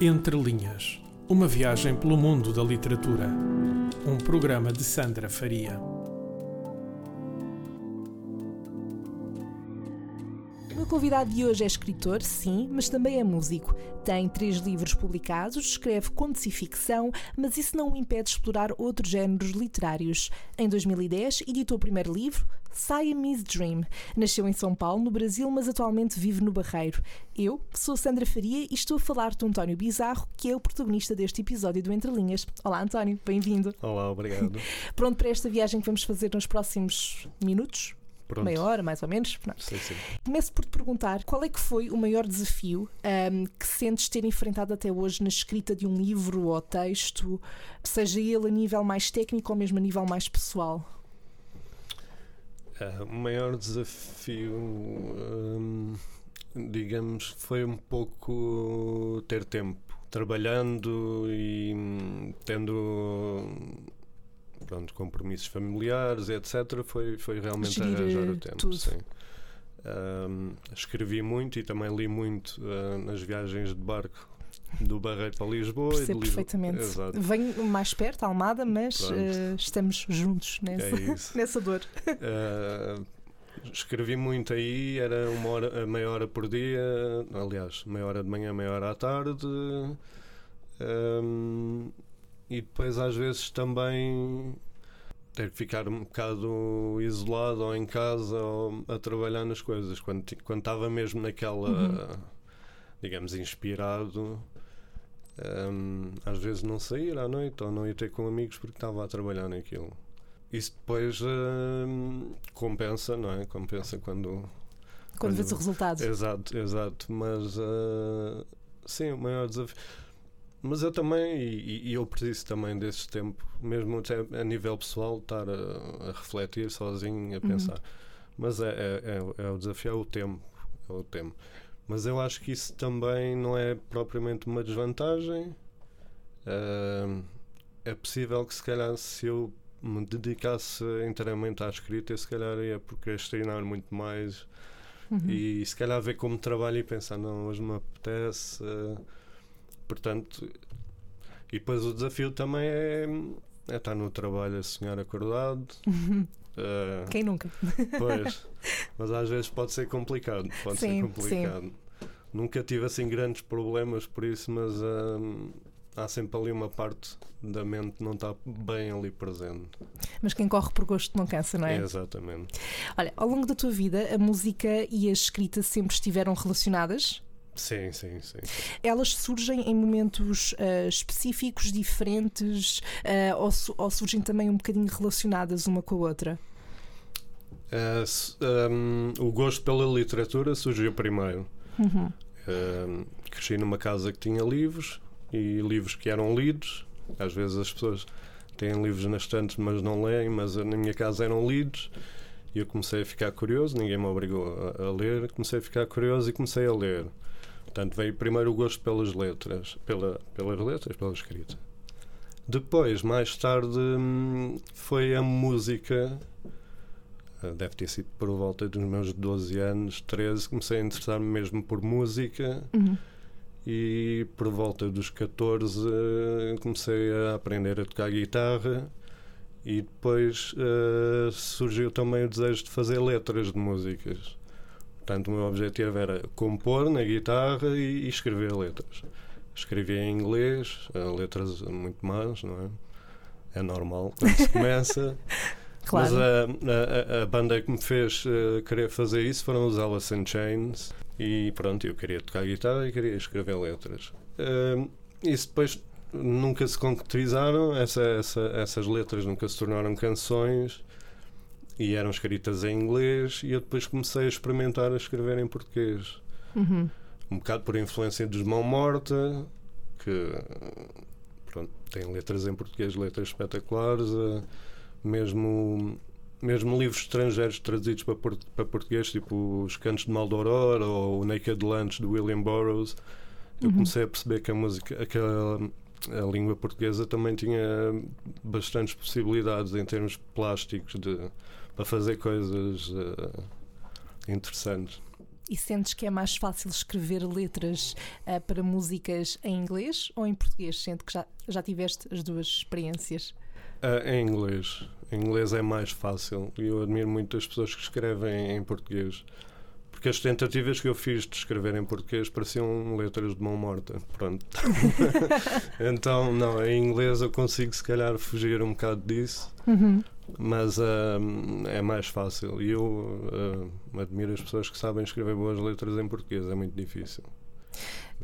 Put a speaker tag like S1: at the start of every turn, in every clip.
S1: Entre Linhas Uma viagem pelo mundo da literatura. Um programa de Sandra Faria.
S2: Convidado de hoje é escritor, sim, mas também é músico. Tem três livros publicados, escreve contos e ficção, mas isso não o impede de explorar outros géneros literários. Em 2010, editou o primeiro livro, Siamese Dream. Nasceu em São Paulo, no Brasil, mas atualmente vive no Barreiro. Eu sou Sandra Faria e estou a falar de António Bizarro, que é o protagonista deste episódio do Entre Linhas. Olá, António, bem-vindo.
S3: Olá, obrigado.
S2: Pronto para esta viagem que vamos fazer nos próximos minutos?
S3: Pronto.
S2: Meia hora, mais ou menos.
S3: Sim, sim.
S2: Começo por te perguntar qual é que foi o maior desafio ahm, que sentes ter enfrentado até hoje na escrita de um livro ou texto, seja ele a nível mais técnico ou mesmo a nível mais pessoal?
S3: Ah, o maior desafio, hum, digamos, foi um pouco ter tempo. Trabalhando e hum, tendo pronto, compromissos familiares, etc., foi, foi realmente
S2: Gerir,
S3: arranjar
S2: eh,
S3: o tempo.
S2: tudo.
S3: Sim. Hum, escrevi muito e também li muito ah, nas viagens de barco do Barreiro para Lisboa.
S2: Percebo
S3: Lisboa-
S2: perfeitamente.
S3: Exato.
S2: Venho mais perto, Almada, mas eh, estamos juntos nessa,
S3: É
S2: nessa dor.
S3: Uh, escrevi muito aí, era uma hora, meia hora por dia, aliás, meia hora de manhã, meia hora à tarde. Um, e depois, às vezes, também ter que ficar um bocado isolado ou em casa ou a trabalhar nas coisas. Quando quando estava mesmo naquela,
S2: Uhum.
S3: digamos, inspirado. um, às vezes não sair à noite ou não ir ter com amigos porque estava a trabalhar naquilo. Isso depois hum, compensa, não é? Compensa quando.
S2: Quando vês o resultado.
S3: Exato, exato. Mas ah, sim, o maior desafio. Mas eu também, e, e eu preciso também desse tempo, mesmo até a nível pessoal, estar a, a refletir sozinho, a pensar. Mas é, é, é, é o desafio, é o tempo. É o tempo. Mas eu acho que isso também não é propriamente uma desvantagem. Ah, é possível que, se calhar, se eu me dedicasse inteiramente à escrita, eu, se calhar ia procrastinar muito mais
S2: Uhum.
S3: e se calhar ver como trabalho e pensar, não, hoje me apetece. eh, portanto, e depois o desafio também é, é estar no trabalho a sonhar acordado. eh,
S2: Quem nunca?
S3: pois, mas às vezes pode ser complicado. Pode
S2: Sim,
S3: ser complicado. Nunca tive assim grandes problemas por isso, mas hum, há sempre ali uma parte da mente que não está bem ali presente.
S2: Mas quem corre por gosto não cansa, não é?
S3: Exatamente.
S2: Olha, ao longo da tua vida, a música e a escrita sempre estiveram relacionadas?
S3: Sim, sim, sim.
S2: Elas surgem em momentos ah, específicos, diferentes, ah, ou, su- ou surgem também um bocadinho relacionadas uma com a outra?
S3: Uh, s- um, o gosto pela literatura surgiu primeiro.
S2: Uhum.
S3: Um, cresci numa casa que tinha livros e livros que eram lidos. Às vezes as pessoas têm livros nas estantes, mas não leem, mas na minha casa eram lidos. E eu comecei a ficar curioso, ninguém me obrigou a, a ler. Comecei a ficar curioso e comecei a ler. Portanto, veio primeiro o gosto pelas letras, pela, pelas letras, pela escrita. Depois, mais tarde, hum, foi a música Uh, deve ter sido por volta dos meus 12 anos, 13, comecei a interessar-me mesmo por música
S2: Uhum.
S3: e por volta dos 14 uh, comecei a aprender a tocar guitarra e depois uh, surgiu também o desejo de fazer letras de músicas. Portanto, o meu objetivo era compor na guitarra e, e escrever letras. Escrevia em inglês, uh, letras muito más, não é? É normal quando se começa.
S2: Claro.
S3: Mas a, a- a- banda que me fez eh, querer fazer isso foram os Alice in Chains e pronto, eu queria tocar guitarra e queria escrever letras. Eh, isso depois nunca se concretizaram, essa, essa- essas letras nunca se tornaram canções e eram escritas em inglês e eu depois comecei a experimentar a escrever em português.
S2: Uhum.
S3: Um bocado por influência dos Mão Morta, que pronto, tem letras em português, letras espetaculares, eh, mesmo, mesmo livros estrangeiros traduzidos para, por- para português, tipo Os Cantos de Maldoror ou o Naked Lunch de William Burroughs, eu
S2: Uhum.
S3: comecei a perceber que a música, aquela a língua portuguesa também tinha bastantes possibilidades em termos plásticos de, para fazer coisas eh, interessantes.
S2: E sentes que é mais fácil escrever letras uh, para músicas em inglês ou em português? Sendo que já, já tiveste as duas experiências?
S3: Uh, em inglês. Em inglês é mais fácil. E eu admiro muito as pessoas que escrevem em português. Porque as tentativas que eu fiz de escrever em português pareciam letras de mão morta. Pronto. então, não, em inglês eu consigo se calhar fugir um bocado disso. Uhum. Mas é mais fácil. E eu uh, admiro as pessoas que sabem escrever boas letras em português. É muito difícil.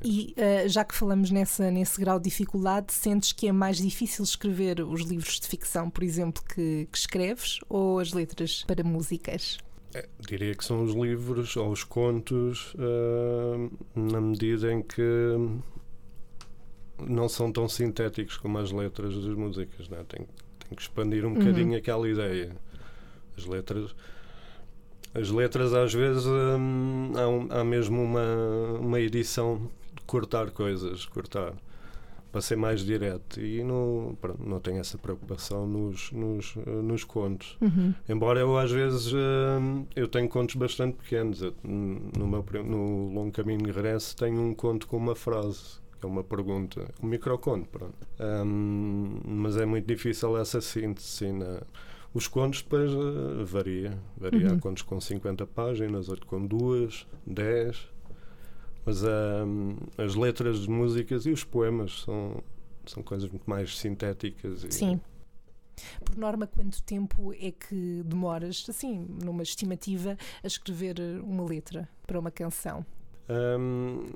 S2: E uh, já que falamos nessa, nesse grau de dificuldade, sentes que é mais difícil escrever os livros de ficção, por exemplo, que, que escreves ou as letras para músicas?
S3: É, diria que são os livros ou os contos, uh, na medida em que não são tão sintéticos como as letras das músicas. Né? Tem, tem que expandir um uhum. bocadinho aquela ideia. As letras as letras às vezes hum, há, um, há, mesmo uma, uma edição de cortar coisas, cortar para ser mais direto e não, pronto, não tenho essa preocupação nos, nos, nos contos. Uhum. Embora eu às vezes hum, eu tenho contos bastante pequenos. Eu, no, meu, no Longo Caminho de Regresso tenho um conto com uma frase é uma pergunta, um microconto, pronto. Um, mas é muito difícil essa síntese. Na, os contos depois uh, varia. Varia. Uhum. Há contos com 50 páginas, outros com 2, 10. Mas uh, as letras de músicas e os poemas são, são coisas muito mais sintéticas. E,
S2: Sim. Por norma, quanto tempo é que demoras, assim, numa estimativa, a escrever uma letra para uma canção?
S3: Um,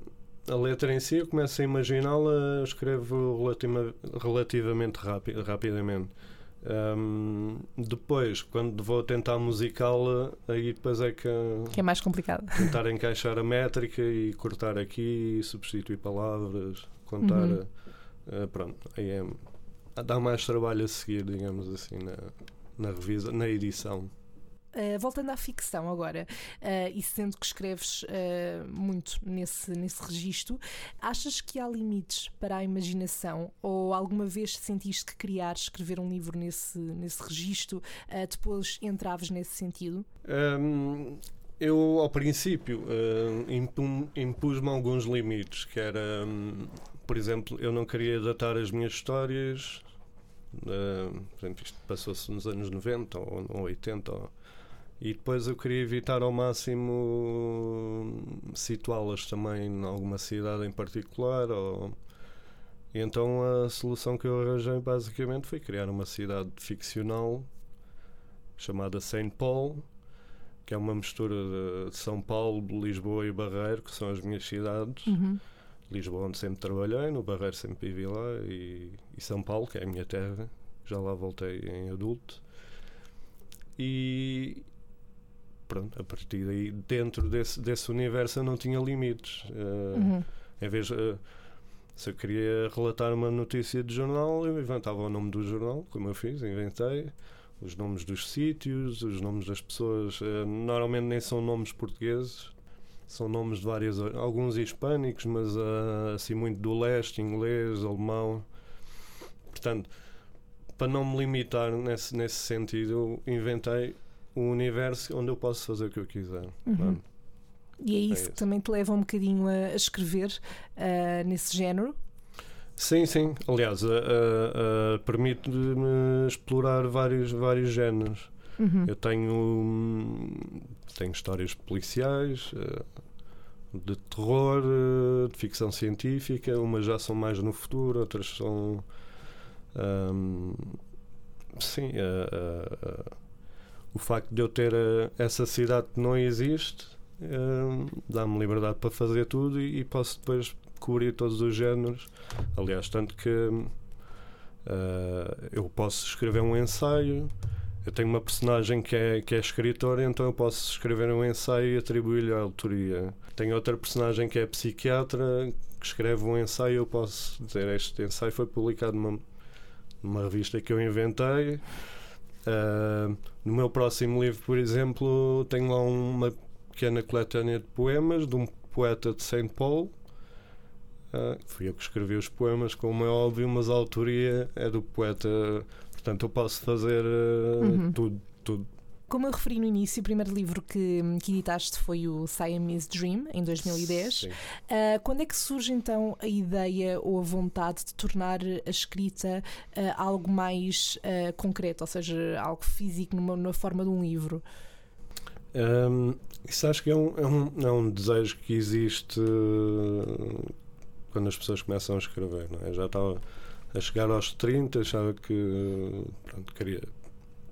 S3: a letra em si, eu começo a imaginá-la, escrevo relativa, relativamente rapi rapidamente. Um, depois, quando vou tentar musicá-la, aí depois é que,
S2: que é mais complicado.
S3: Tentar encaixar a métrica e cortar aqui, substituir palavras, contar. Uhum. Uh, pronto, aí é, dá mais trabalho a seguir, digamos assim, na, na, revisa, na edição.
S2: Uh, voltando à ficção agora, uh, e sendo que escreves uh, muito nesse, nesse registro, achas que há limites para a imaginação? Ou alguma vez sentiste que criar, escrever um livro nesse, nesse registro, depois entraves nesse sentido?
S3: Um, eu, ao princípio, impus-me alguns limites, que era, um, por exemplo, eu não queria datar as minhas histórias. Uh, por exemplo, isto passou-se nos anos 90 ou, ou 80 ou, e depois eu queria evitar ao máximo situá-las também em alguma cidade em particular. Ou... E então a solução que eu arranjei basicamente foi criar uma cidade ficcional chamada Saint Paul, que é uma mistura de São Paulo, Lisboa e Barreiro, que são as minhas cidades. Uhum. Lisboa, onde sempre trabalhei, no Barreiro sempre vivi lá, e, e São Paulo, que é a minha terra, já lá voltei em adulto. E, pronto, a partir daí, dentro desse, desse universo, eu não tinha limites. Uh, uhum. Em vez. Uh, se eu queria relatar uma notícia de jornal, eu inventava o nome do jornal, como eu fiz, inventei os nomes dos sítios, os nomes das pessoas. Uh, normalmente nem são nomes portugueses, são nomes de várias. alguns hispânicos, mas uh, assim muito do leste, inglês, alemão. Portanto, para não me limitar nesse, nesse sentido, eu inventei um universo onde eu posso fazer o que eu quiser. Uhum.
S2: E é isso, é isso, que também te leva um bocadinho a, escrever uh, nesse género?
S3: Sim, sim. Aliás, uh, uh, permite-me explorar vários, vários géneros. Uhum. Eu tenho, tenho histórias policiais, de terror, de ficção científica. Umas já são mais no futuro, outras são. Um, sim, uh, o facto de eu ter uh, essa cidade que não existe uh, dá-me liberdade para fazer tudo e, e, posso depois cobrir todos os géneros. Aliás, tanto que uh, eu posso escrever um ensaio. Eu tenho uma personagem que é, que é escritora, então eu posso escrever um ensaio e atribuir-lhe a autoria. Tenho outra personagem que é psiquiatra, que escreve um ensaio, eu posso dizer: Este ensaio foi publicado numa, numa revista que eu inventei. Uh, no meu próximo livro, por exemplo, tenho lá uma pequena coletânea de poemas de um poeta de Saint Paul. Uh, fui eu que escrevi os poemas, como é óbvio, mas a autoria é do poeta. Portanto, eu posso fazer uh, uhum. tudo, tudo.
S2: Como eu referi no início, o primeiro livro que, que editaste foi o Siamese Dream, em 2010. Uh, quando é que surge então a ideia ou a vontade de tornar a escrita uh, algo mais uh, concreto, ou seja, algo físico numa, numa forma de um livro?
S3: Um, isso acho que é um, é um, é um desejo que existe quando as pessoas começam a escrever. Não é? Já estava a chegar aos 30, achava que pronto, queria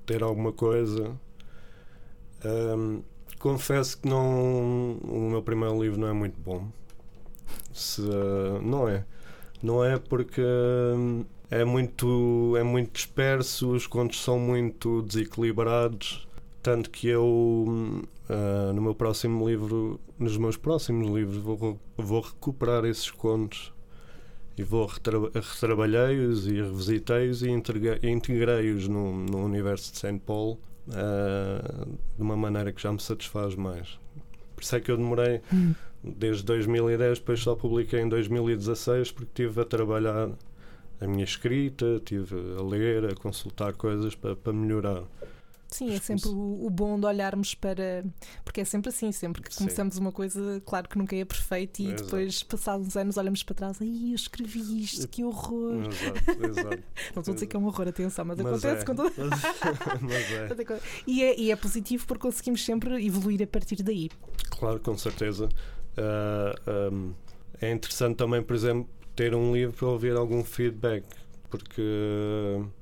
S3: ter alguma coisa. Um, confesso que não, o meu primeiro livro não é muito bom. Se, uh, não é. Não é porque é muito, é muito disperso, os contos são muito desequilibrados. Tanto que eu, uh, no meu próximo livro, nos meus próximos livros, vou, vou recuperar esses contos e vou retrabalhei-os e revisitei-os e integrei-os no, no universo de Saint Paul uh, de uma maneira que já me satisfaz mais. Por isso é que eu demorei hum. desde 2010, depois só publiquei em 2016 porque estive a trabalhar a minha escrita, estive a ler, a consultar coisas para, para melhorar.
S2: Sim, é sempre o, o, bom de olharmos para. Porque é sempre assim, sempre que começamos Sim. uma coisa, claro que nunca é perfeito e Exato. depois, passados uns anos, olhamos para trás e eu escrevi isto, que horror.
S3: Exato, exato.
S2: Não estou a dizer que é um horror, atenção, mas, mas acontece é. com todo. mas é. E, é. e é positivo porque conseguimos sempre evoluir a partir daí.
S3: Claro, com certeza. Uh, ah, um, é interessante também, por exemplo, ter um livro para ouvir algum feedback, porque. Uh,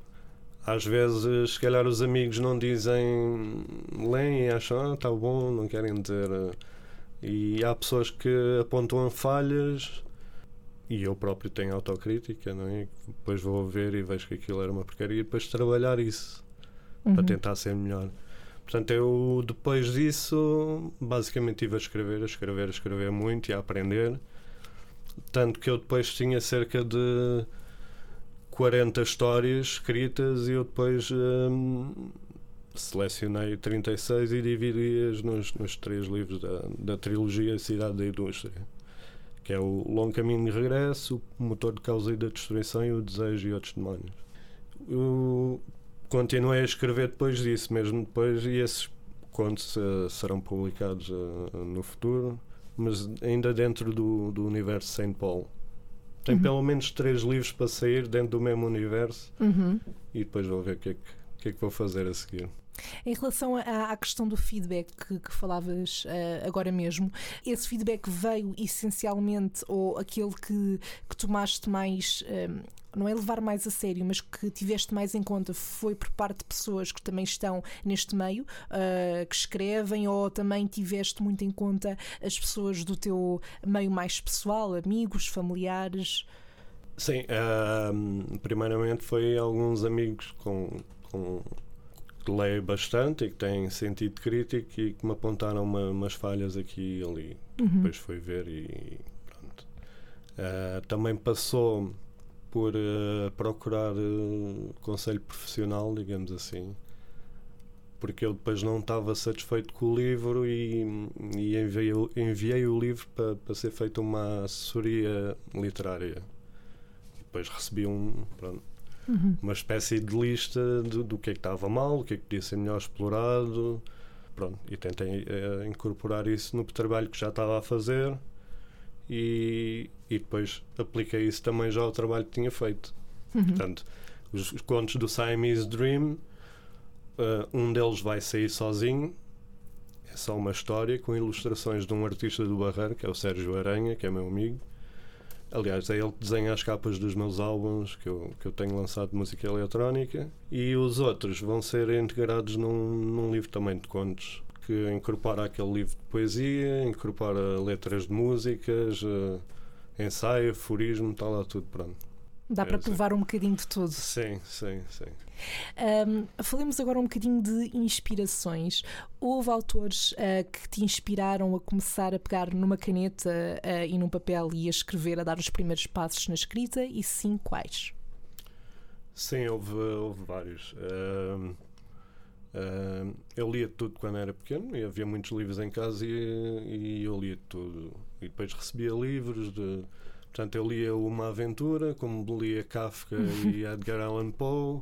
S3: às vezes, se calhar, os amigos não dizem, leem e acham, ah, está bom, não querem dizer. E há pessoas que apontam falhas e eu próprio tenho autocrítica, não é? Depois vou ver e vejo que aquilo era uma porcaria e depois trabalhar isso uhum. para tentar ser melhor. Portanto, eu depois disso, basicamente, estive a escrever, a escrever, a escrever muito e a aprender. Tanto que eu depois tinha cerca de 40 histórias escritas e eu depois hum, selecionei 36 e dividi-as nos, nos três livros da, da trilogia Cidade da Indústria, que é o Longo Caminho de Regresso, o Motor de Causa e da Destruição e o Desejo e Outros Demónios. Eu continuei a escrever depois disso, mesmo depois, e esses contos uh, serão publicados uh, no futuro, mas ainda dentro do, do universo Saint Paul. Tem uhum. pelo menos três livros para sair dentro do mesmo universo uhum. e depois vou ver o que, é que, que, é que vou fazer a seguir.
S2: Em relação à, à questão do feedback que, que falavas uh, agora mesmo, esse feedback veio essencialmente ou aquele que, que tomaste mais. Um, não é levar mais a sério, mas que tiveste mais em conta foi por parte de pessoas que também estão neste meio, uh, que escrevem, ou também tiveste muito em conta as pessoas do teu meio mais pessoal, amigos, familiares?
S3: Sim, uh, primeiramente foi alguns amigos com, com que leio bastante e que têm sentido crítico e que me apontaram uma, umas falhas aqui e ali. Uhum. Depois fui ver e pronto. Uh, também passou por uh, procurar uh, conselho profissional, digamos assim, porque eu depois não estava satisfeito com o livro e, e enviei, enviei o livro para, para ser feita uma assessoria literária. Depois recebi um, pronto, uhum. uma espécie de lista do, do que é que estava mal, o que é que podia ser melhor explorado. Pronto, e tentei uh, incorporar isso no trabalho que já estava a fazer e, e depois apliquei isso também já ao trabalho que tinha feito. Uhum. Portanto, os, os, contos do Siamese Dream, uh, um deles vai sair sozinho, é só uma história com ilustrações de um artista do Barreiro, que é o Sérgio Aranha, que é meu amigo. Aliás, é ele que desenha as capas dos meus álbuns que eu, que eu tenho lançado de música eletrónica. E os outros vão ser integrados num, num livro também de contos que incorpora aquele livro de poesia, incorpora letras de músicas, uh, ensaio, aforismo, está lá tudo pronto.
S2: Dá é para assim. provar um bocadinho de tudo.
S3: Sim, sim, sim.
S2: Um, falemos agora um bocadinho de inspirações. Houve autores uh, que te inspiraram a começar a pegar numa caneta uh, e num papel e a escrever, a dar os primeiros passos na escrita? E sim, quais?
S3: Sim, houve, houve vários. Uh, eu lia tudo quando era pequeno e havia muitos livros em casa e, e, eu lia tudo. E depois recebia livros de. Portanto, eu lia Uma Aventura, como lia Kafka e Edgar Allan Poe.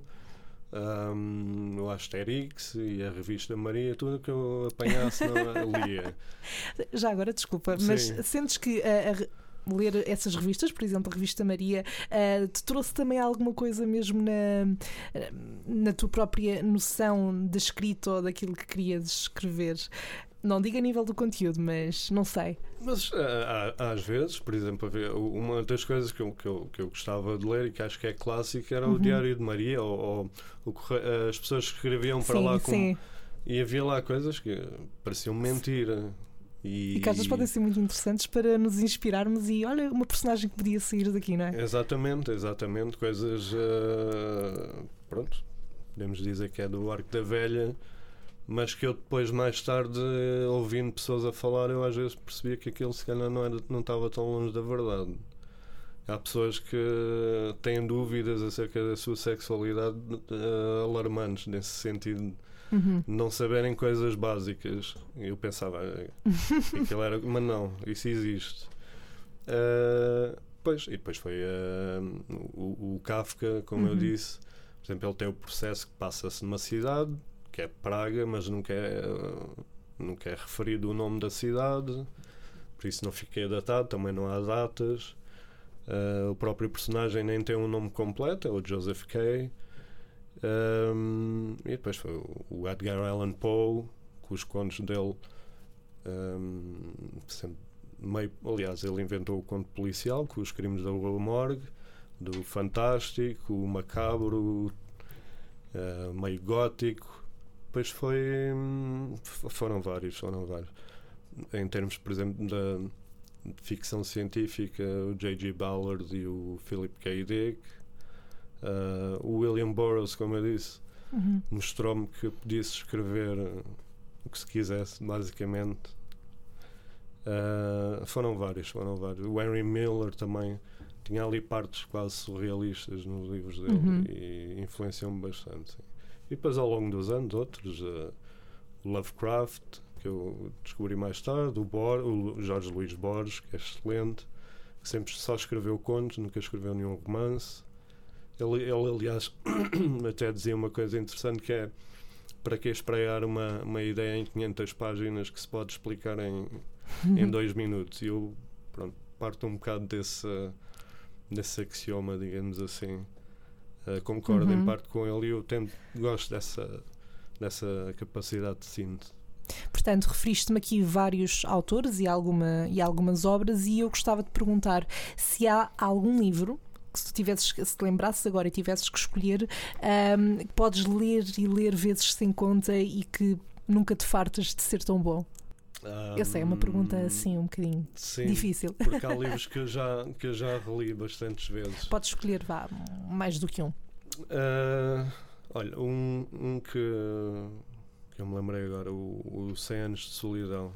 S3: Um, o Asterix e a revista Maria, tudo que eu apanhasse não, lia.
S2: Já agora, desculpa, mas
S3: Sim.
S2: sentes que a- a re- ler essas revistas, por exemplo, a revista Maria, ah, te trouxe também alguma coisa mesmo na, na tua própria noção da escrita ou daquilo que querias escrever? Não digo a nível do conteúdo, mas não sei.
S3: Mas há- às vezes, por exemplo, uma das coisas que eu, que, eu, que eu gostava de ler e que acho que é clássico era
S2: Uhum.
S3: o Diário de Maria, ou, ou as pessoas escreviam para
S2: sim,
S3: lá com,
S2: sim.
S3: e havia lá coisas que pareciam mentira. E,
S2: E que às vezes podem ser muito interessantes para nos inspirarmos e olha, uma personagem que podia sair daqui, não é?
S3: Exatamente, exatamente. Coisas. ah, pronto, podemos dizer que é do Arco da Velha, mas que eu depois, mais tarde, ouvindo pessoas a falar, eu às vezes percebia que aquilo se calhar não, era, não estava tão longe da verdade. Há pessoas que têm dúvidas acerca da sua sexualidade ah, alarmantes, nesse sentido
S2: Uhum.
S3: não saberem coisas básicas. Eu pensava "Ah, que aquilo era. Mas não, isso existe. Ah, pois, e depois foi ah, o, o Kafka, como eu
S2: Uhum.
S3: disse. Por exemplo, ele tem o processo que passa-se numa cidade, que é Praga, mas nunca é, nunca é referido o nome da cidade, por isso não fiquei datado, também não há datas. Ah, o próprio personagem nem tem um nome completo, é o Joseph Kay. Um, e depois foi o- Edgar Allan Poe, com os contos dele. um, meio, aliás, ele inventou o conto policial, com os crimes da Rua Morgue, do fantástico, o macabro, uh, meio gótico. Depois foi. hum, foram vários, foram vários. Em termos, por exemplo, da ficção científica, o J.G. Ballard e o Philip K. Dick. Uh, o William Burroughs, como eu disse,
S2: Uhum.
S3: mostrou-me que podia-se escrever uh, o que se quisesse, basicamente. Uh, foram vários, foram vários. O Henry Miller também tinha ali partes quase surrealistas nos livros dele
S2: Uhum.
S3: e influenciou-me bastante. sim. E depois, ao longo dos anos, outros, uh, Lovecraft, que eu descobri mais tarde, o, Bor o Jorge Luís Borges, que é excelente, que sempre só escreveu contos, nunca escreveu nenhum romance. Ele, ele aliás, até dizia uma coisa interessante que é para que espreiar uma, uma ideia em 500 páginas que se pode explicar em, em dois minutos. E eu pronto, parto um bocado desse, desse axioma, digamos assim. Uh, concordo
S2: Uhum.
S3: em parte com ele e eu tento, gosto dessa, dessa capacidade de síntese.
S2: Portanto, referiste-me aqui vários autores e, alguma, e algumas obras, e eu gostava de perguntar se há algum livro que se tivesses, se te lembrasses agora e tivesses que escolher, ahm, que podes ler e ler vezes sem conta e que nunca te fartas de ser tão bom? Eu sei, é uma pergunta assim um bocadinho
S3: sim,
S2: difícil.
S3: Porque há livros que eu já, que eu já reli bastantes vezes.
S2: Podes escolher, vá, mais do que um.
S3: Ah, olha, um, um que, que eu me lembrei agora, o, o 100 Anos de Solidão,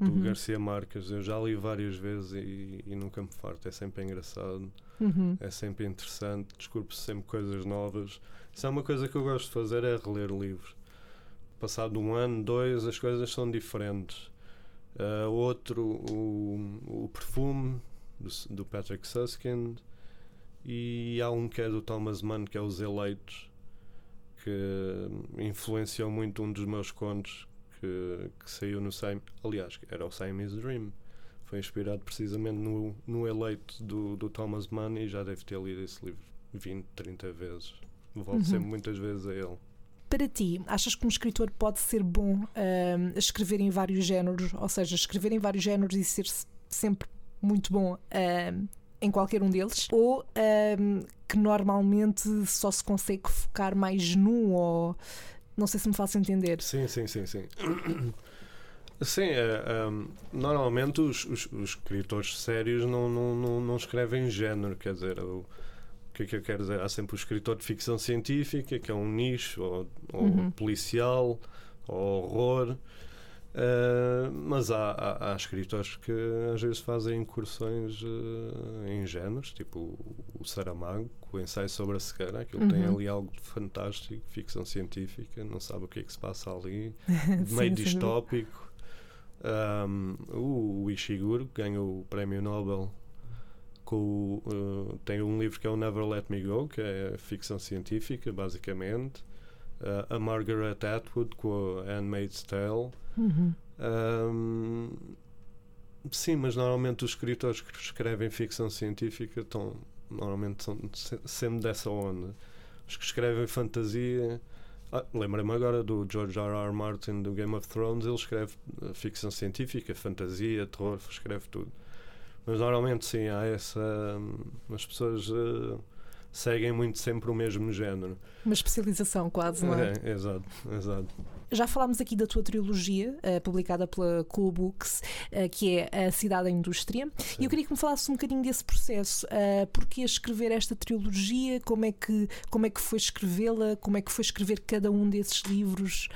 S3: do
S2: Uhum.
S3: Garcia Marques. Eu já li várias vezes e, e nunca me farto. É sempre engraçado,
S2: Uhum.
S3: é sempre interessante, desculpe-se sempre coisas novas. Isso é uma coisa que eu gosto de fazer, é reler livros. Passado um ano, dois, as coisas são diferentes. Ah, outro, o, o Perfume, do, do Patrick Susskind. E há um que é do Thomas Mann, que é Os Eleitos, que influenciou muito um dos meus contos que, que saiu no Siam. Aliás, era o Siamese Dream. Foi inspirado precisamente no, no Eleito do, do Thomas Mann e já deve ter lido esse livro 20, 30 vezes. Volto
S2: Uhum.
S3: sempre muitas vezes a ele.
S2: Para ti, achas que um escritor pode ser bom a escrever em vários géneros? Ou seja, escrever em vários géneros e ser se- sempre muito bom ahm, em qualquer um deles? Ou ahm, que normalmente só se consegue focar mais num? Ou não sei se me faço entender.
S3: Sim, sim, sim, sim. Sim, é, um, normalmente os, os, os escritores sérios não, não, não, não escrevem género, quer dizer, o que é que eu quero dizer? Há sempre o escritor de ficção científica, que é um nicho, ou, ou
S2: Uhum.
S3: policial, ou horror, uh, mas há, há, há escritores que às vezes fazem incursões uh, em géneros, tipo o, o Saramago, com o ensaio sobre a cegueira, aquilo tem
S2: Uhum.
S3: ali algo de fantástico, ficção científica, não sabe o que é que se passa ali
S2: Sim,
S3: meio
S2: dúvida.
S3: distópico. Um, o Ishiguro ganhou o prémio Nobel com uh, tem um livro que é o Never Let Me Go, que é ficção científica, basicamente. a Margaret Atwood com a Handmaid's Tale.
S2: Uhum.
S3: Um, sim, mas normalmente os escritores que escrevem ficção científica estão normalmente são sempre dessa onda. Os que escrevem fantasia. Ah, Lembra-me agora do George R. R. Martin do Game of Thrones, ele escreve uh, ficção científica, fantasia, terror, escreve tudo. Mas normalmente sim, há essa. Um, as pessoas uh, seguem muito sempre o mesmo género.
S2: Uma especialização quase, não é?
S3: é exato, exato.
S2: Já falámos aqui da tua trilogia, uh, publicada pela Cool Books, uh, que é A Cidade da Indústria.
S3: Sim.
S2: E eu queria que me falasses um bocadinho desse processo. Uh, porquê escrever esta trilogia? Como é que, como é que foi escrevê-la? Como é que foi escrever cada um desses livros?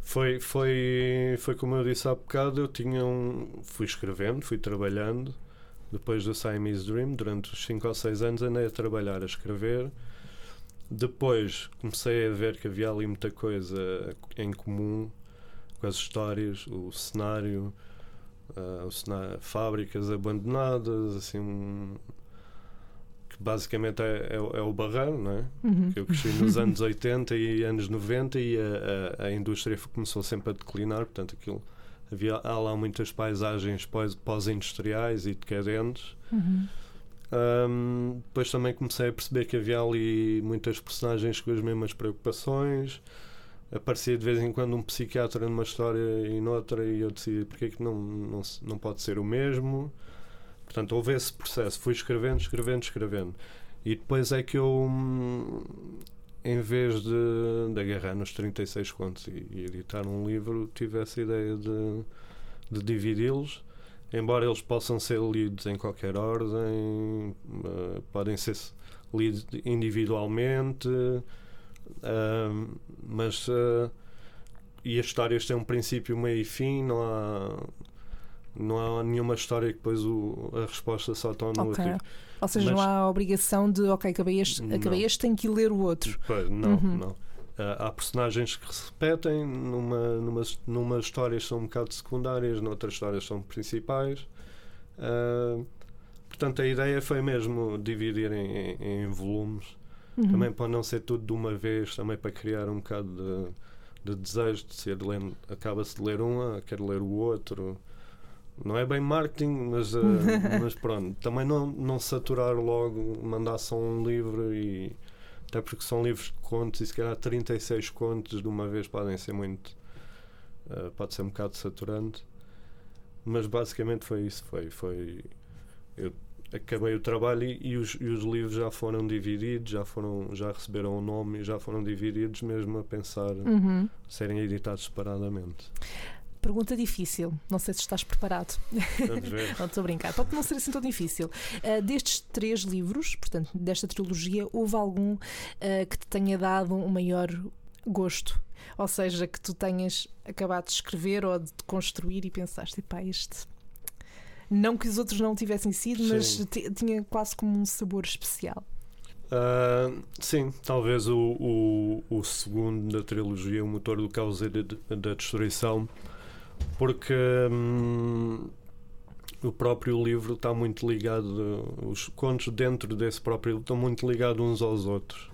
S3: Foi, foi, foi como eu disse há bocado, eu tinha um. fui escrevendo, fui trabalhando. Depois do Siamese Dream, durante os 5 ou 6 anos, andei a trabalhar, a escrever. Depois comecei a ver que havia ali muita coisa em comum com as histórias, o cenário, uh, o cenário fábricas abandonadas, assim, um, que basicamente é, é, é, o barreiro, não é?
S2: Uhum.
S3: Que eu cresci nos anos 80 e anos 90 e a, a, a indústria começou sempre a declinar, portanto aquilo havia há lá muitas paisagens pós-industriais e decadentes.
S2: Uhum.
S3: Um, depois também comecei a perceber que havia ali muitas personagens com as mesmas preocupações. Aparecia de vez em quando um psiquiatra numa história e noutra, e eu decidi porque é que não, não, não pode ser o mesmo. Portanto, houve esse processo. Fui escrevendo, escrevendo, escrevendo. E depois é que eu, em vez de, de agarrar nos 36 contos e, e editar um livro, tive essa ideia de, de dividi-los embora eles possam ser lidos em qualquer ordem, uh, podem ser lidos individualmente, uh, mas uh, e as histórias têm um princípio, meio e fim, não há não há nenhuma história que depois o, a resposta só está no
S2: Ok.
S3: outro.
S2: Ou seja,
S3: Mas-
S2: não há a obrigação de, ok, acabei este, acabei este tenho que ir ler o outro.
S3: Pois, não,
S2: Uhum.
S3: não. Ah, há personagens que se repetem, numa, numa, numa histórias são um bocado secundárias, noutras histórias são principais. Ah, portanto, a ideia foi mesmo dividir em, em- em volumes,
S2: Uhum.
S3: também para não ser tudo de uma vez, também para criar um bocado de, de desejo de ser lendo. Acaba-se de ler um, ah, quero ler o outro. Não é bem marketing, mas, ah, mas pronto. Também não, não saturar logo, mandar só um livro e. Até porque são livros de contos e se calhar 36 contos de uma vez podem ser muito. ah, pode ser um bocado saturante. Mas basicamente foi isso. Foi. foi eu acabei o trabalho e, e os, e os livros já foram divididos, já, foram, já receberam o nome e já foram divididos, mesmo a pensar
S2: Uhum.
S3: serem editados separadamente.
S2: Pergunta difícil. Não sei se estás preparado.
S3: Vamos ver.
S2: Não estou a brincar. Pode não ser assim tão difícil. Ah, destes três livros, portanto, desta trilogia, houve algum ah, que te tenha dado um maior gosto? Ou seja, que tu tenhas acabado de escrever ou de construir e pensaste, pá, este. Não que os outros não tivessem sido, mas tinha quase como um sabor especial.
S3: Ah, sim, talvez o, o, o segundo da trilogia, o motor do caos e da destruição, porque hum, o próprio livro está muito ligado, os contos dentro desse próprio livro estão muito ligados uns aos outros.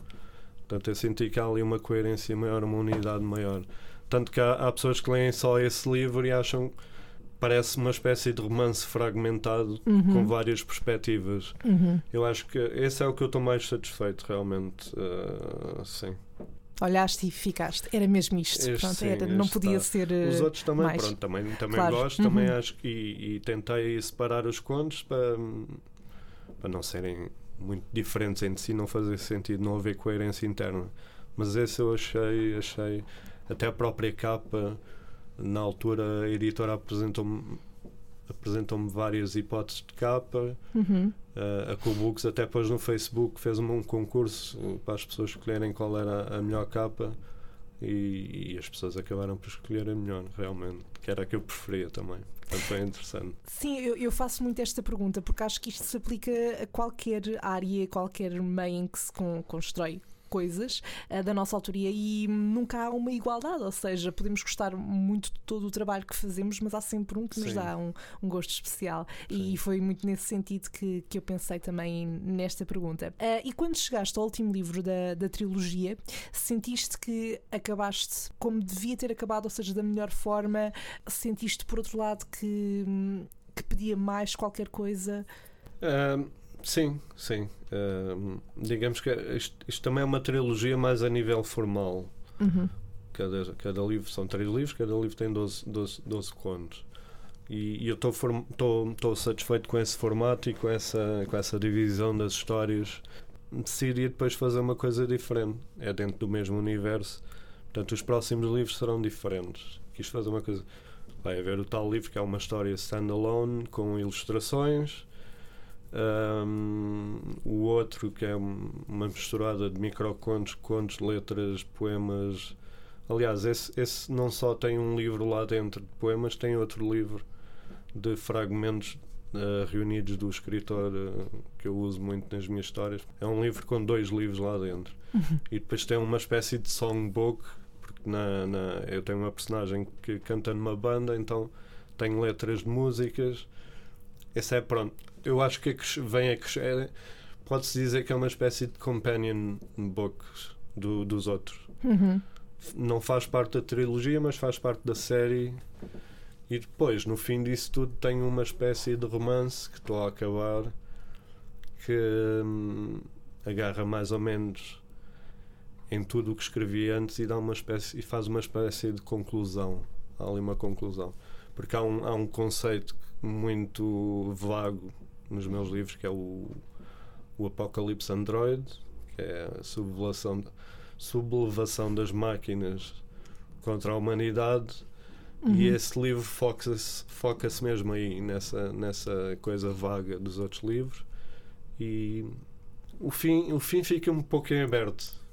S3: Portanto, eu senti que há ali uma coerência maior, uma unidade maior. Tanto que há, há pessoas que leem só esse livro e acham parece uma espécie de romance fragmentado
S2: Uhum.
S3: com várias perspectivas.
S2: Uhum.
S3: Eu acho que esse é o que eu estou mais satisfeito, realmente. Uh, sim.
S2: Olhaste e ficaste. Era mesmo isto.
S3: Este
S2: Pronto,
S3: sim,
S2: era, não podia
S3: está.
S2: ser. eh,
S3: Os outros também,
S2: mais.
S3: pronto, também, também
S2: Claro.
S3: gosto, também
S2: Uhum.
S3: acho que. E, e tentei separar os contos para, para não serem muito diferentes entre si, não fazer sentido, não haver coerência interna. Mas esse eu achei, achei. Até a própria capa, na altura a editora apresentou-me apresentou-me várias hipóteses de capa.
S2: Uhum.
S3: Uh, a Coolbooks até pôs no Facebook, fez um, um concurso para as pessoas escolherem qual era a melhor capa e, e as pessoas acabaram por escolher a melhor, realmente, que era a que eu preferia também. Portanto, foi interessante.
S2: Sim, eu, eu faço muito esta pergunta porque acho que isto se aplica a qualquer área, qualquer meio em que se con- constrói coisas uh, da nossa autoria e nunca há uma igualdade, ou seja, podemos gostar muito de todo o trabalho que fazemos, mas há sempre um que nos
S3: Sim.
S2: dá um, um gosto especial.
S3: Sim.
S2: E foi muito nesse sentido que, que eu pensei também nesta pergunta. Uh, e quando chegaste ao último livro da, da trilogia, sentiste que acabaste como devia ter acabado, ou seja, da melhor forma? Sentiste, por outro lado, que, que pedia mais qualquer coisa?
S3: Sim, sim. Ahm, digamos que isto, isto também é uma trilogia mais a nível formal.
S2: Uhum.
S3: Cada, cada livro são três livros, cada livro tem 12, 12, 12 contos. E, e eu estou satisfeito com esse formato e com essa, com essa divisão das histórias. Decidi depois fazer uma coisa diferente. É dentro do mesmo universo. Portanto, os próximos livros serão diferentes. Quis fazer uma coisa. Vai haver o tal livro que é uma história standalone com ilustrações. Um, o outro que é um- uma misturada de microcontos, contos, letras, poemas. Aliás, esse, esse não só tem um livro lá dentro de poemas, tem outro livro de fragmentos uh, reunidos do escritor uh, que eu uso muito nas minhas histórias. É um livro com dois livros lá dentro. E depois tem uma espécie de songbook, porque na, na- eu tenho uma personagem que canta numa banda, então tenho letras de músicas. Esse é pronto. Eu acho que que vem a crescer. Pode-se dizer que é uma espécie de companion book do- dos outros
S2: Uhum.
S3: não faz parte da trilogia, mas faz parte da série. E depois, no fim disso tudo, tem uma espécie de romance que estou a acabar que hum, agarra mais ou menos em tudo o que escrevi antes e dá uma espécie e faz uma espécie de conclusão. Há ali uma conclusão. Porque há um, há um conceito muito vago nos meus livros que é o, o Apocalipse Android, que é a sublevação, sublevação das máquinas contra a humanidade.
S2: Uhum.
S3: e esse livro foca-se foca mesmo aí nessa, nessa coisa vaga dos outros livros. E o fim, o fim fica um pouco em aberto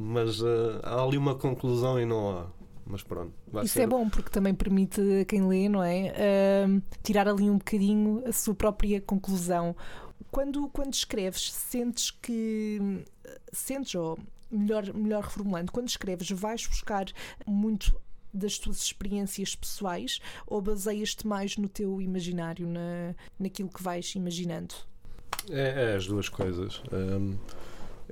S3: mas ah, há ali uma conclusão e não há mas pronto
S2: Isso
S3: ser-
S2: é bom porque também permite a quem lê, não é? Ahm, tirar ali um bocadinho a sua própria conclusão. Quando, quando escreves, sentes que. Sentes, ou melhor, melhor reformulando, quando escreves, vais buscar muito das tuas experiências pessoais ou baseias-te mais no teu imaginário, na, naquilo que vais imaginando?
S3: É, é as duas coisas. Hum,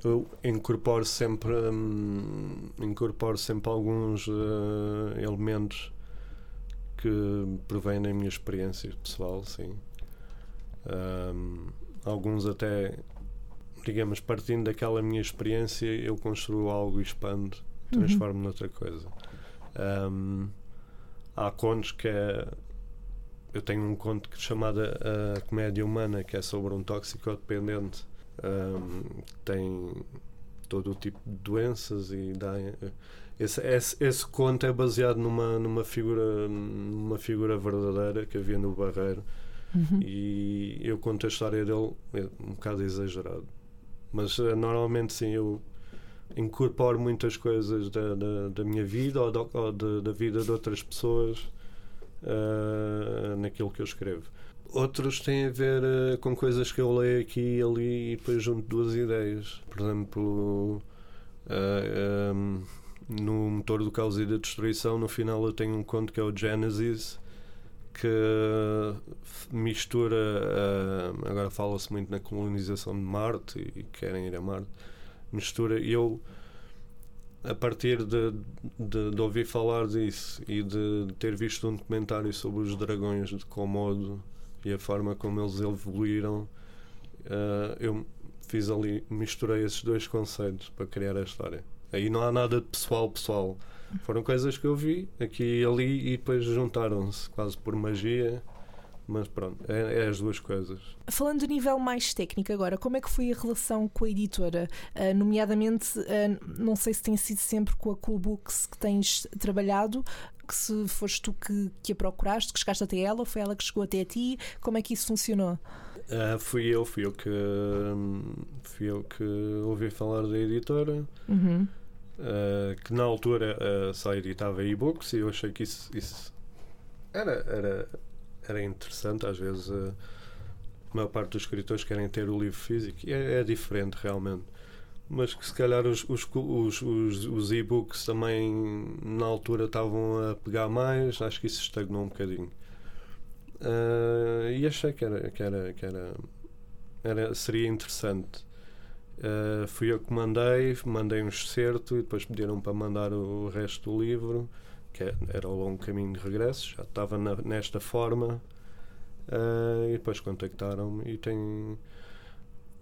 S3: eu incorporo sempre, hum, incorporo sempre alguns eh, elementos que provêm da minha experiência pessoal, sim. Hum, alguns até, digamos, partindo daquela minha experiência, eu construo algo e expando, transformo noutra coisa. Hum, há contos que é eu tenho um conto que- chamado A Comédia Humana, que é sobre um toxicodependente. Um, tem todo o tipo de doenças e dá. Esse, esse, esse conto é baseado numa, numa, figura, numa figura verdadeira que havia no Barreiro
S2: Uhum.
S3: e eu conto a história dele é um bocado exagerado. Mas eh, normalmente sim, eu incorporo muitas coisas da, da, da minha vida ou, da, ou da, da vida de outras pessoas eh, naquilo que eu escrevo. Outros têm a ver eh, com coisas que eu leio aqui e ali e depois junto duas ideias. Por exemplo, eh, em, no Motor do Caos e da Destruição, no final eu tenho um conto que é o Genesis que mistura eh, agora fala-se muito na colonização de Marte e querem ir a Marte mistura eu a partir de, de, de ouvir falar disso e de ter visto um documentário sobre os dragões de Komodo e a forma como eles evoluíram eh, eu fiz ali misturei esses dois conceitos para criar a história. Aí não há nada de pessoal pessoal. Foram coisas que eu vi aqui e ali e depois juntaram-se quase por magia mas pronto, é, é as duas coisas.
S2: Falando do nível mais técnico agora, como é que foi a relação com a editora? Ah, nomeadamente, ah, não sei se tem sido sempre com a Cool Books que tens trabalhado, que se foste tu que, que a procuraste, que chegaste até ela, ou foi ela que chegou até ti, como é que isso funcionou?
S3: Ah, fui eu, fui eu que fui eu que ouvi falar da editora
S2: Uhum.
S3: ah, que na altura ah, só editava e-books e eu achei que isso, isso era, era, era interessante às vezes ah, a maior parte dos escritores querem ter o livro físico e é, é diferente realmente mas que se calhar os, os, os, os, e-books também na altura estavam a pegar mais, acho que isso estagnou um bocadinho. Uh, e achei que era, que era, que era, era seria interessante. Uh, fui eu que mandei, mandei um excerto e depois pediram para mandar o resto do livro, que é, era ao longo caminho de regresso, já estava na, nesta forma. Uh, e depois contactaram-me e tenho,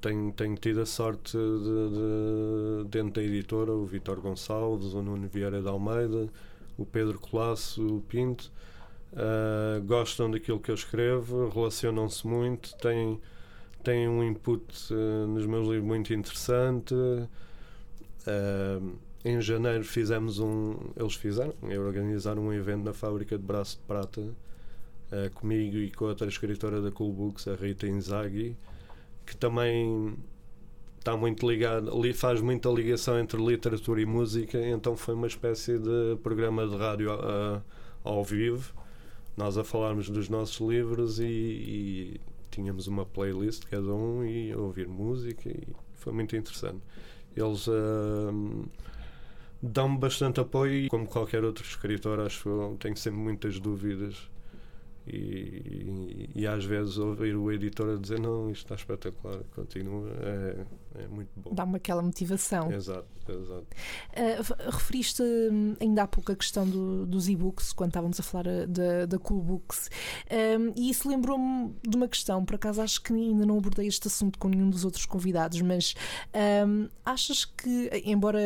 S3: tenho, tenho tido a sorte de, de, dentro da editora, o Vitor Gonçalves, o Nuno Vieira de Almeida, o Pedro Colasso, o Pinto, uh, gostam daquilo que eu escrevo, relacionam-se muito, têm, têm um input uh, nos meus livros muito interessante. em janeiro fizemos um. Eles fizeram, organizaram um evento na fábrica de Braço de Prata uh, comigo e com outra escritora da Cool Books, a Rita Inzaghi, que também está muito ligado, faz muita ligação entre literatura e música, então foi uma espécie de programa de rádio uh, ao vivo, nós a falarmos dos nossos livros e, e tínhamos uma playlist cada um e a ouvir música e foi muito interessante. Eles uh, dão-me bastante apoio como qualquer outro escritor, acho eu, tenho sempre muitas dúvidas e, e, e, às vezes ouvir o editor a dizer não, isto está espetacular, continua, é, é muito bom.
S2: Dá-me aquela motivação.
S3: Exato, exato.
S2: Uh, referiste hum, ainda há pouco a questão do, dos e-books, quando estávamos a falar uh, da, da Cool Books, um, e isso lembrou-me de uma questão, por acaso acho que ainda não abordei este assunto com nenhum dos outros convidados, mas um, achas que, embora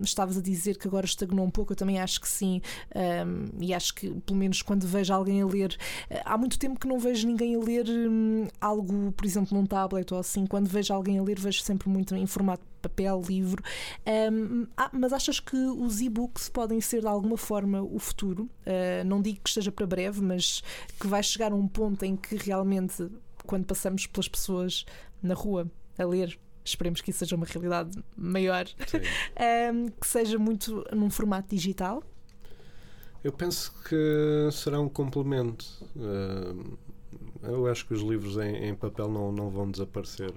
S2: estavas a dizer que agora estagnou um pouco, eu também acho que sim, um, e acho que pelo menos quando vejo alguém a ler Há muito tempo que não vejo ninguém a ler hum, algo, por exemplo, num tablet ou assim. Quando vejo alguém a ler, vejo sempre muito em formato papel, livro. Um, ah, mas achas que os e-books podem ser de alguma forma o futuro? Uh, não digo que esteja para breve, mas que vai chegar a um ponto em que realmente, quando passamos pelas pessoas na rua a ler, esperemos que isso seja uma realidade maior, um, que seja muito num formato digital?
S3: Eu penso que será um complemento. Uh, eu acho que os livros em, em papel não, não vão desaparecer.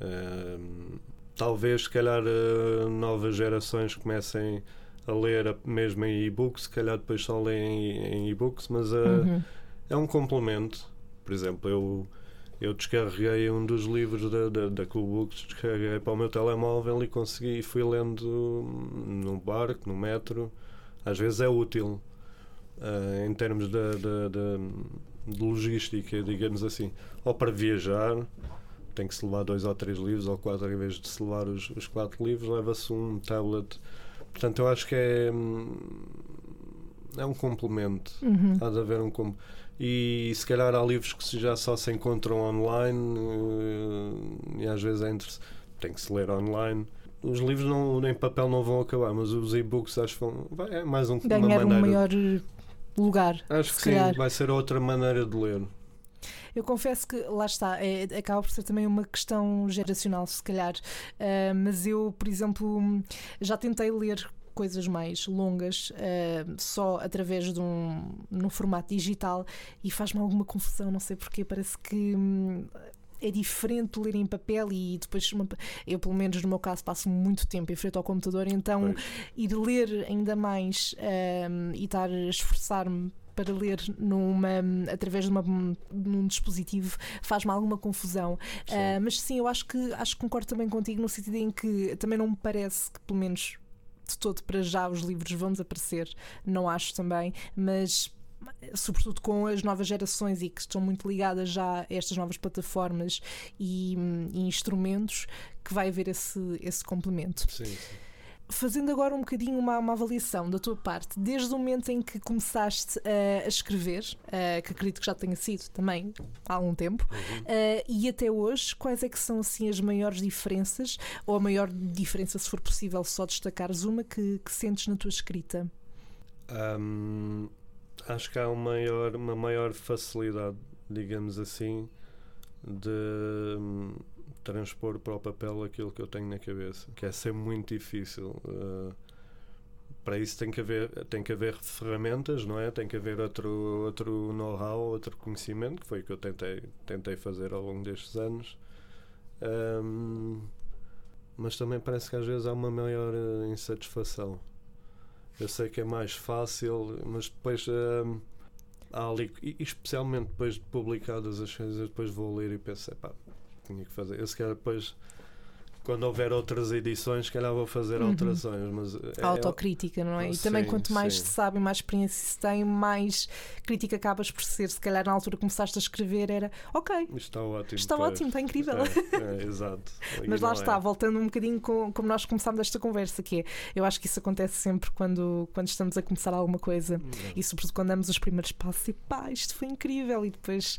S3: Uh, talvez, se calhar, uh, novas gerações comecem a ler mesmo em e-books, se calhar depois só leem em e-books, mas uhum. é um complemento. Por exemplo, eu, eu descarreguei um dos livros da, da, da Cool Books, descarreguei para o meu telemóvel e consegui, fui lendo no barco, no metro às vezes é útil uh, em termos de, de, de, de, logística, digamos assim, ou para viajar. Tem que se levar dois ou três livros, ou quatro, em vez de se levar os, os quatro livros, leva-se um tablet. Portanto, eu acho que é, é um complemento. Uhum. Há de haver um complemento. E se calhar há livros que já só se encontram online uh, e às vezes é interessante. Tem que se ler online os livros não, em papel não vão acabar, mas os e-books acho que vão. Vai, é mais um,
S2: Ganhar
S3: uma
S2: um maior lugar.
S3: Acho que sim, calhar. vai ser outra maneira de ler.
S2: Eu confesso que lá está, é, acaba por ser também uma questão geracional, se calhar. Uh, mas eu, por exemplo, já tentei ler coisas mais longas uh, só através de um no formato digital e faz-me alguma confusão, não sei porquê, parece que hum, é diferente ler em papel e depois eu pelo menos no meu caso passo muito tempo em frente ao computador então pois. ir ler ainda mais um, e estar a esforçar-me para ler numa, através de, uma, um dispositivo faz-me alguma confusão. Sim. Uh, mas sim, eu acho que acho que concordo também contigo no sentido em que também não me parece que, pelo menos de todo para já, os livros vão desaparecer. Não acho também, mas sobretudo com as novas gerações e que estão muito ligadas já a estas novas plataformas e, e instrumentos, que vai haver esse, esse complemento.
S3: Sim, sim.
S2: Fazendo agora um bocadinho uma, uma, avaliação da tua parte, desde o momento em que começaste uh, a escrever, uh, que acredito que já tenha sido também há algum tempo, uhum. uh, e até hoje, quais é que são assim as maiores diferenças, ou a maior diferença, se for possível, só destacares uma que, que sentes na tua escrita?
S3: Um, acho que há uma maior, uma maior facilidade, digamos assim, de hum, transpor para o papel aquilo que eu tenho na cabeça, que é sempre muito difícil. Uh, para isso tem que haver tem que haver ferramentas, não é? Tem que haver outro outro know-how, outro conhecimento, que foi o que eu tentei tentei fazer ao longo destes anos. Um, mas também parece que às vezes há uma maior uh, insatisfação. Eu sei que é mais fácil, mas depois uh, há ali, especialmente depois de publicadas as coisas, depois vou ler e penso, pá, tinha que fazer. Eu se calhar depois quando houver outras edições, se calhar vou fazer uhum. alterações. Mas
S2: é, autocrítica, não é? E sim, também quanto mais sim. se sabe, mais experiência se tem, mais crítica acabas por ser. Se calhar na altura que começaste a escrever era ok.
S3: Está ótimo.
S2: Está pois. ótimo, está incrível.
S3: É, é, exato.
S2: mas lá está, é. voltando um bocadinho com, como nós começámos esta conversa, que é, eu acho que isso acontece sempre quando, quando estamos a começar alguma coisa uhum. e sobretudo quando damos os primeiros passos e pá, isto foi incrível e depois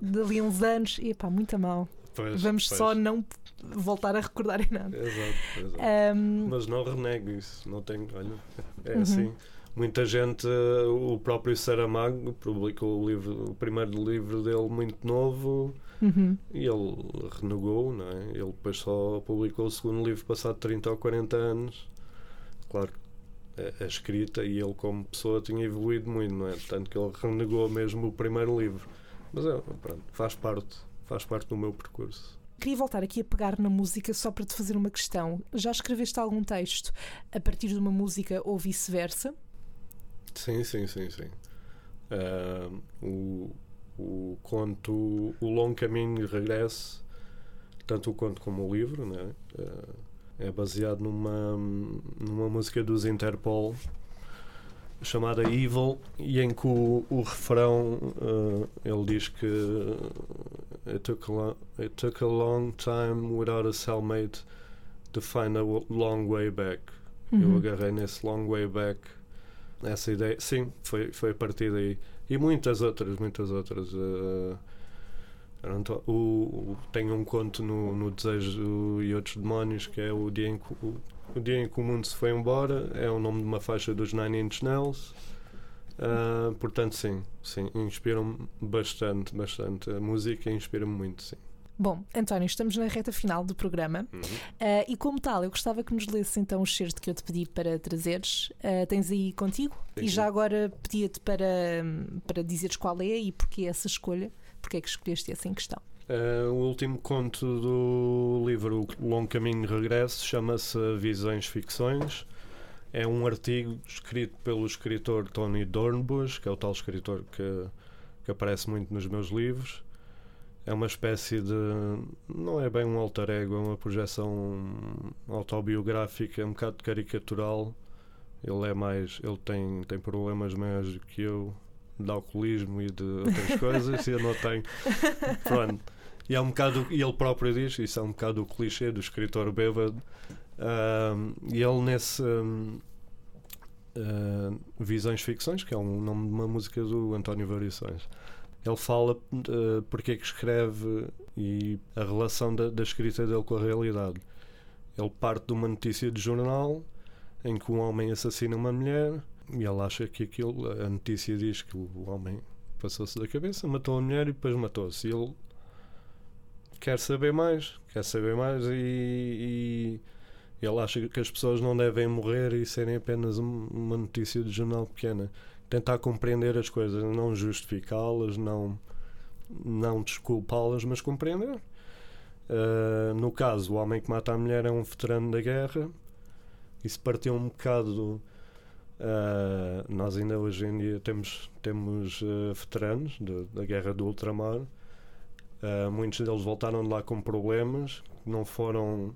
S2: dali uns anos, e pá, muito mal. Pois, Vamos pois. só não voltar a recordar em nada.
S3: Exato, exato. Um... Mas não renego isso, não tenho. Olha, é uhum. assim. Muita gente, o próprio Saramago publicou o, livro, o primeiro livro dele muito novo uhum. e ele renegou, não é? Ele depois só publicou o segundo livro passado 30 ou 40 anos. Claro a, a escrita e ele como pessoa tinha evoluído muito, não é? Tanto que ele renegou mesmo o primeiro livro. Mas é, pronto, faz parte, faz parte do meu percurso.
S2: Queria voltar aqui a pegar na música só para te fazer uma questão. Já escreveste algum texto a partir de uma música ou vice-versa?
S3: Sim, sim, sim, sim. Uh, o, o conto O Longo Caminho e Regresso, tanto o conto como o livro, né? Uh, é baseado numa, numa música dos Interpol chamada Evil e em que o, o refrão uh, ele diz que it took, a it took a long time without a cellmate to find a long way back. Uhum. Eu agarrei nesse long way back essa ideia, sim, foi, foi a partir daí. E muitas outras, muitas outras. Uh, o, o, tenho um conto no, no Desejo e Outros Demónios que é o dia em que o, dia em que o mundo se foi embora é o nome de uma faixa dos Nine Inch Nails. Uh, portanto, sim, sim, inspiram-me bastante, bastante. A música inspira-me muito, sim.
S2: Bom, António, estamos na reta final do programa uhum. uh, e, como tal, eu gostava que nos lesse então o certo que eu te pedi para trazeres. Uh, tens aí contigo? Sim, e já agora pedia-te para, para dizeres qual é e porquê essa escolha, porque é que escolheste essa em questão.
S3: Uh, o último conto do livro O Longo Caminho de Regresso chama-se Visões Ficções. É um artigo escrito pelo escritor Tony Dornbusch, que é o tal escritor que, que aparece muito nos meus livros. É uma espécie de. Não é bem um alter ego, é uma projeção autobiográfica, um bocado caricatural. Ele é mais. Ele tem, tem problemas maiores do que eu, de alcoolismo e de outras coisas, e eu não tenho. Pronto. E é um bocado, e ele próprio diz, isso é um bocado o clichê do escritor bêbado. E ele nesse uh, Visões Ficções, que é um nome de uma música do António Variações, ele fala uh, porque é que escreve e a relação da, da escrita dele com a realidade. Ele parte de uma notícia de jornal em que um homem assassina uma mulher e ele acha que aquilo, a notícia diz que o homem passou-se da cabeça, matou a mulher e depois matou-se. Ele quer saber mais, quer saber mais e, e, ele acha que as pessoas não devem morrer e serem apenas uma notícia de jornal pequena. Tentar compreender as coisas, não justificá-las, não, não desculpá-las, mas compreender. Uh, no caso, o homem que mata a mulher é um veterano da guerra. Isso partiu um bocado. Uh, nós ainda hoje em dia temos, temos uh, veteranos da guerra do ultramar Uh, muitos deles voltaram de lá com problemas que não foram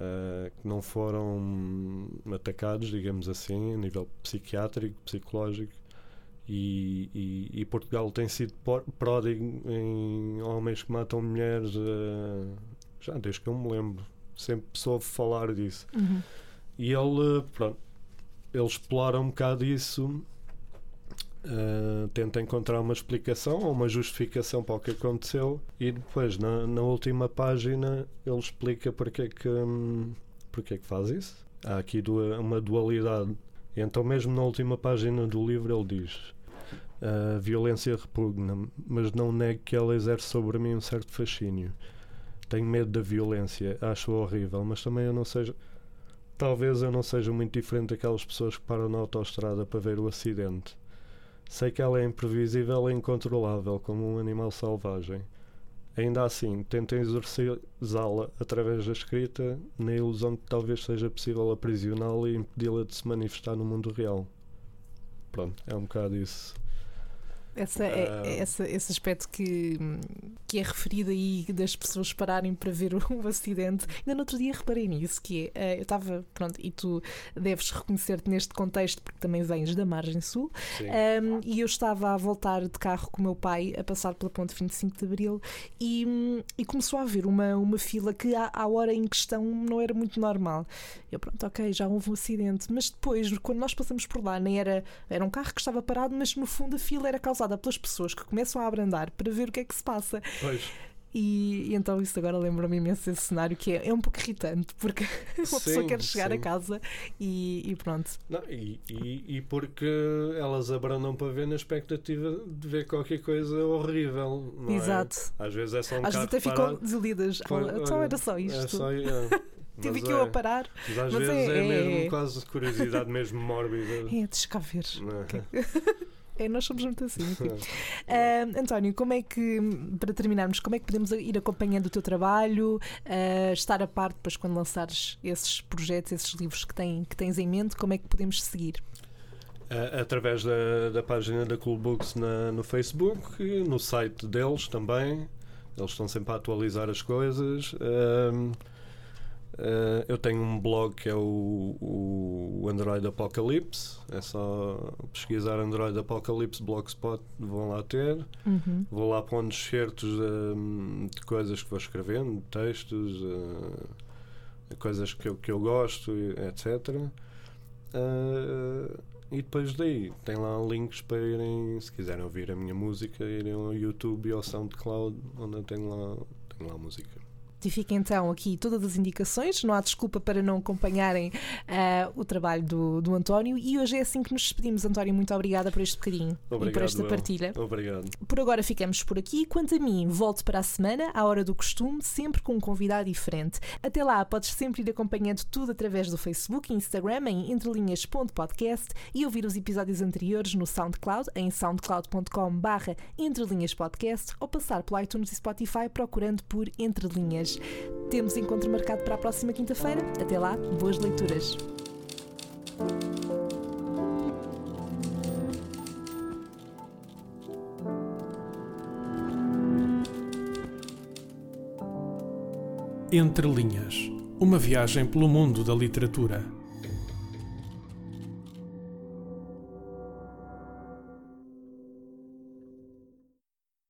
S3: uh, que não foram atacados, digamos assim, a nível psiquiátrico, psicológico. E, e, e Portugal tem sido pródigo em homens que matam mulheres uh, já desde que eu me lembro. Sempre soube falar disso. Uhum. E ele, pronto, ele explora um bocado isso Uh, tenta encontrar uma explicação ou uma justificação para o que aconteceu e depois na, na última página ele explica porque é que, hum, porque é que faz isso. Há aqui uma dualidade. E então mesmo na última página do livro ele diz a violência repugna mas não nego que ela exerce sobre mim um certo fascínio. Tenho medo da violência, acho horrível, mas também eu não seja. Talvez eu não seja muito diferente daquelas pessoas que param na autoestrada para ver o acidente Sei que ela é imprevisível e incontrolável, como um animal selvagem. ainda assim, tento exorcizá-la através da escrita, na ilusão que talvez seja possível aprisioná-la e impedi-la de se manifestar no mundo real. Pronto, é um bocado isso.
S2: Essa, é essa, esse aspecto que, que é referido aí das pessoas pararem para ver o acidente. Ainda no outro dia reparei nisso, que é, eu estava, pronto, e tu deves reconhecer-te neste contexto porque também vens da margem sul, um, e eu estava a voltar de carro com o meu pai a passar pela ponte 25 de Abril e, e começou a haver uma, uma fila que à, à hora em questão não era muito normal. Eu, pronto, ok, já houve um acidente, mas depois, quando nós passamos por lá, nem era, era um carro que estava parado, mas no fundo a fila era causada pelas pessoas que começam a abrandar para ver o que é que se passa.
S3: Pois.
S2: E, e, então isso agora lembra-me imenso esse cenário que é, é um pouco irritante porque uma sim, pessoa quer chegar sim. a casa e, e pronto.
S3: Não, e, e, porque elas abrandam para ver na expectativa de ver qualquer coisa horrível. É?
S2: Exato.
S3: É? Às vezes é só um
S2: Às vezes até ficam desiludidas. Então era só isto. É
S3: só, é.
S2: Tive que eu a parar.
S3: Mas às mas vezes é, é, mesmo quase curiosidade mesmo mórbida.
S2: É, deixa cá ver. É, nós somos muito assim. uh, António, como é que, para terminarmos, como é que podemos ir acompanhando o teu trabalho, uh, estar a par depois quando lançares esses projetos, esses livros que, tem, que tens em mente, como é que podemos seguir?
S3: Através da, da página da Cool Books na, no Facebook, no site deles também. Eles estão sempre a atualizar as coisas. Uh, eu tenho um blog que é o, o Android Apocalypse. É só pesquisar Android Apocalypse Blogspot, vão lá ter.
S2: Uhum.
S3: Vou lá pondo excertos um, de coisas que vou escrevendo, textos, uh, coisas que eu, que eu gosto, etc. Uh, eh, e depois daí tem lá links para irem, se quiserem ouvir a minha música, irem ao YouTube e ao SoundCloud, onde eu tenho lá, tenho lá música.
S2: E fica então aqui todas as indicações, não há desculpa para não acompanharem uh, o trabalho do, do António. E hoje é assim que nos despedimos, António. Muito obrigada por este bocadinho
S3: Obrigado,
S2: e por esta
S3: eu.
S2: partilha.
S3: Obrigado.
S2: Por agora ficamos por aqui. Quanto a mim, volto para a semana, à hora do costume, sempre com um convidado diferente. Até lá, podes sempre ir acompanhando tudo através do Facebook e Instagram em entrelinhas.podcast e ouvir os episódios anteriores no SoundCloud em soundcloud.com/barra entrelinhaspodcast ou passar pelo iTunes e Spotify procurando por Entre Temos encontro marcado para a próxima quinta-feira. Até lá, boas leituras.
S1: Entre Linhas Uma viagem pelo mundo da literatura